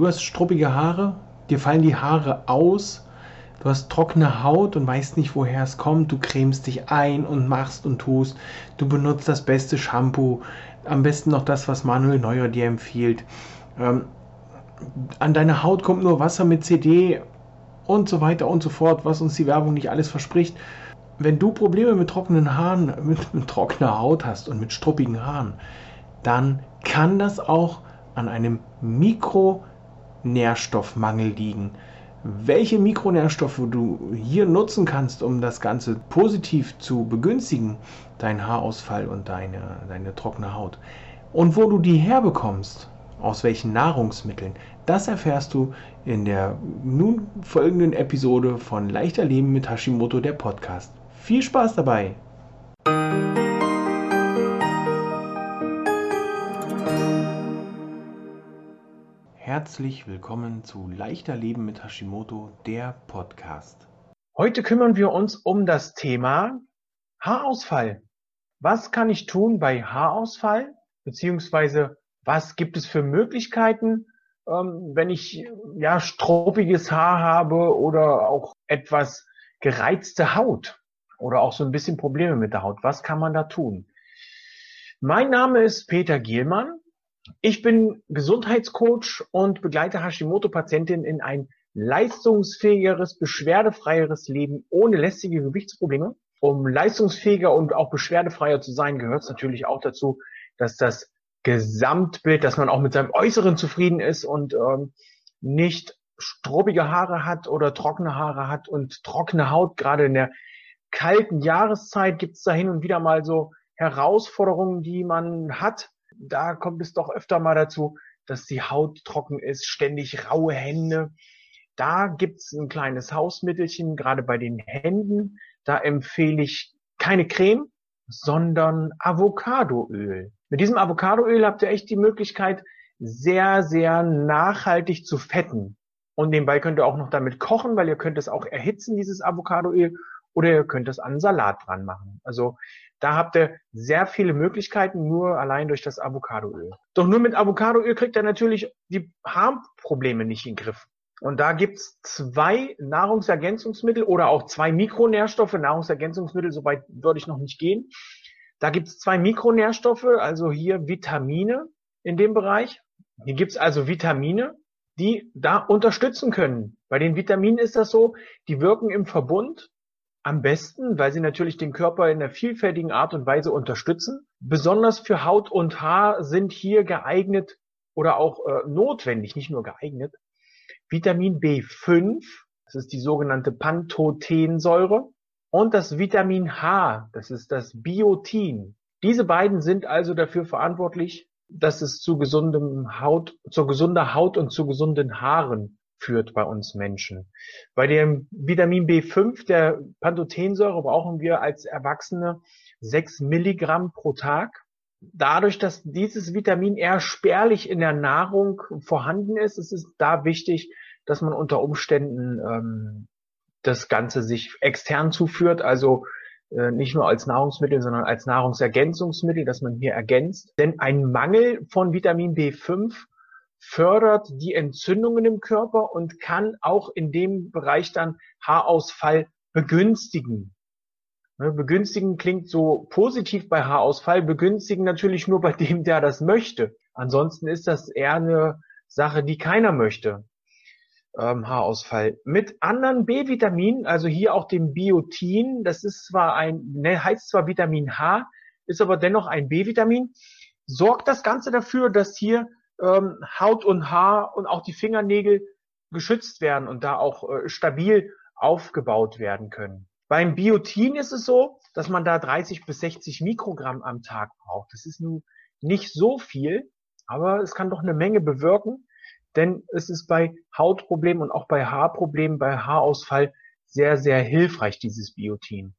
Du hast struppige Haare, dir fallen die Haare aus, du hast trockene Haut und weißt nicht, woher es kommt. Du cremst dich ein und machst und tust. Du benutzt das beste Shampoo, am besten noch das, was Manuel Neuer dir empfiehlt. Ähm, an deine Haut kommt nur Wasser mit CD und so weiter und so fort, was uns die Werbung nicht alles verspricht. Wenn du Probleme mit trockenen Haaren, mit, mit trockener Haut hast und mit struppigen Haaren, dann kann das auch an einem Mikronährstoffmangel liegen. Welche Mikronährstoffe du hier nutzen kannst, um das Ganze positiv zu begünstigen, dein Haarausfall und deine, deine trockene Haut, und wo du die herbekommst, aus welchen Nahrungsmitteln, das erfährst du in der nun folgenden Episode von Leichter Leben mit Hashimoto, der Podcast. Viel Spaß dabei! Herzlich willkommen zu Leichter Leben mit Hashimoto, der Podcast. Heute kümmern wir uns um das Thema Haarausfall. Was kann ich tun bei Haarausfall? Beziehungsweise was gibt es für Möglichkeiten, ähm, wenn ich ja struppiges Haar habe oder auch etwas gereizte Haut oder auch so ein bisschen Probleme mit der Haut? Was kann man da tun? Mein Name ist Peter Gielmann. Ich bin Gesundheitscoach und begleite Hashimoto-Patientinnen in ein leistungsfähigeres, beschwerdefreieres Leben ohne lästige Gewichtsprobleme. Um leistungsfähiger und auch beschwerdefreier zu sein, gehört es natürlich auch dazu, dass das Gesamtbild, dass man auch mit seinem Äußeren zufrieden ist und ähm, nicht struppige Haare hat oder trockene Haare hat und trockene Haut. Gerade in der kalten Jahreszeit gibt es da hin und wieder mal so Herausforderungen, die man hat. Da kommt es doch öfter mal dazu, dass die Haut trocken ist, ständig raue Hände. Da gibt's ein kleines Hausmittelchen, gerade bei den Händen. Da empfehle ich keine Creme, sondern Avocadoöl. Mit diesem Avocadoöl habt ihr echt die Möglichkeit, sehr, sehr nachhaltig zu fetten. Und nebenbei könnt ihr auch noch damit kochen, weil ihr könnt es auch erhitzen, dieses Avocadoöl, oder ihr könnt es an Salat dran machen. Also da habt ihr sehr viele Möglichkeiten, nur allein durch das Avocadoöl. Doch nur mit Avocadoöl kriegt ihr natürlich die Harnprobleme nicht in den Griff. Und da gibt's zwei Nahrungsergänzungsmittel oder auch zwei Mikronährstoffe. Nahrungsergänzungsmittel, soweit würde ich noch nicht gehen. Da gibt es zwei Mikronährstoffe, also hier Vitamine in dem Bereich. Hier gibt es also Vitamine, die da unterstützen können. Bei den Vitaminen ist das so, die wirken im Verbund am besten, weil sie natürlich den Körper in einer vielfältigen Art und Weise unterstützen. Besonders für Haut und Haar sind hier geeignet oder auch äh, notwendig, nicht nur geeignet, Vitamin B5, das ist die sogenannte Pantothensäure, und das Vitamin H, das ist das Biotin. Diese beiden sind also dafür verantwortlich, dass es zu gesundem Haut, zur gesunder Haut und zu gesunden Haaren führt bei uns Menschen. Bei dem Vitamin B5, der Pantothensäure, brauchen wir als Erwachsene sechs Milligramm pro Tag. Dadurch, dass dieses Vitamin eher spärlich in der Nahrung vorhanden ist, ist es da wichtig, dass man unter Umständen ähm, das Ganze sich extern zuführt, also äh, nicht nur als Nahrungsmittel, sondern als Nahrungsergänzungsmittel, dass man hier ergänzt. Denn ein Mangel von Vitamin B5 fördert die Entzündungen im Körper und kann auch in dem Bereich dann Haarausfall begünstigen. Ne, begünstigen klingt so positiv bei Haarausfall, begünstigen natürlich nur bei dem, der das möchte. Ansonsten ist das eher eine Sache, die keiner möchte ähm, Haarausfall. Mit anderen B-Vitaminen, also hier auch dem Biotin, das ist zwar ein, ne, heißt zwar Vitamin H, ist aber dennoch ein B-Vitamin, sorgt das Ganze dafür, dass hier ähm, Haut und Haar und auch die Fingernägel geschützt werden und da auch äh, stabil aufgebaut werden können. Beim Biotin ist es so, dass man da 30 bis 60 Mikrogramm am Tag braucht. Das ist nun nicht so viel, aber es kann doch eine Menge bewirken denn es ist bei Hautproblemen und auch bei Haarproblemen, bei Haarausfall sehr, sehr hilfreich, dieses Biotin.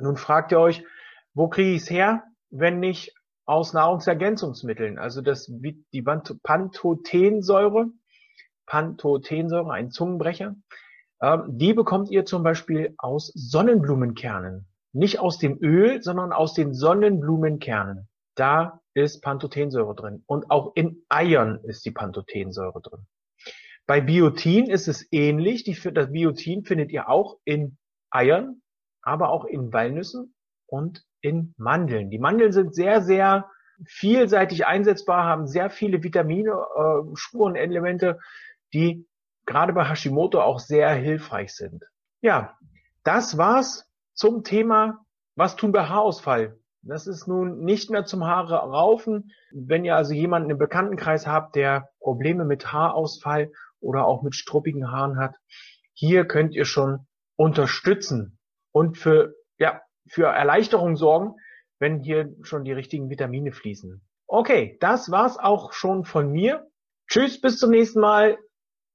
Nun fragt ihr euch, wo kriege ich es her, wenn nicht aus Nahrungsergänzungsmitteln? Also das, die Pantothensäure, Pantothensäure, ein Zungenbrecher, ähm, die bekommt ihr zum Beispiel aus Sonnenblumenkernen. Nicht aus dem Öl, sondern aus den Sonnenblumenkernen. Da ist Pantothensäure drin. Und auch in Eiern ist die Pantothensäure drin. Bei Biotin ist es ähnlich. Die, das Biotin findet ihr auch in Eiern, aber auch in Walnüssen und in Mandeln. Die Mandeln sind sehr, sehr vielseitig einsetzbar, haben sehr viele Vitamine, äh, Spurenelemente, die gerade bei Hashimoto auch sehr hilfreich sind. Ja, das war's zum Thema, was tun bei Haarausfall. Das ist nun nicht mehr zum Haare raufen. Wenn ihr also jemanden im Bekanntenkreis habt, der Probleme mit Haarausfall oder auch mit struppigen Haaren hat, hier könnt ihr schon unterstützen und für, für Erleichterung sorgen, wenn hier schon die richtigen Vitamine fließen. Okay, das war's auch schon von mir. Tschüss, bis zum nächsten Mal.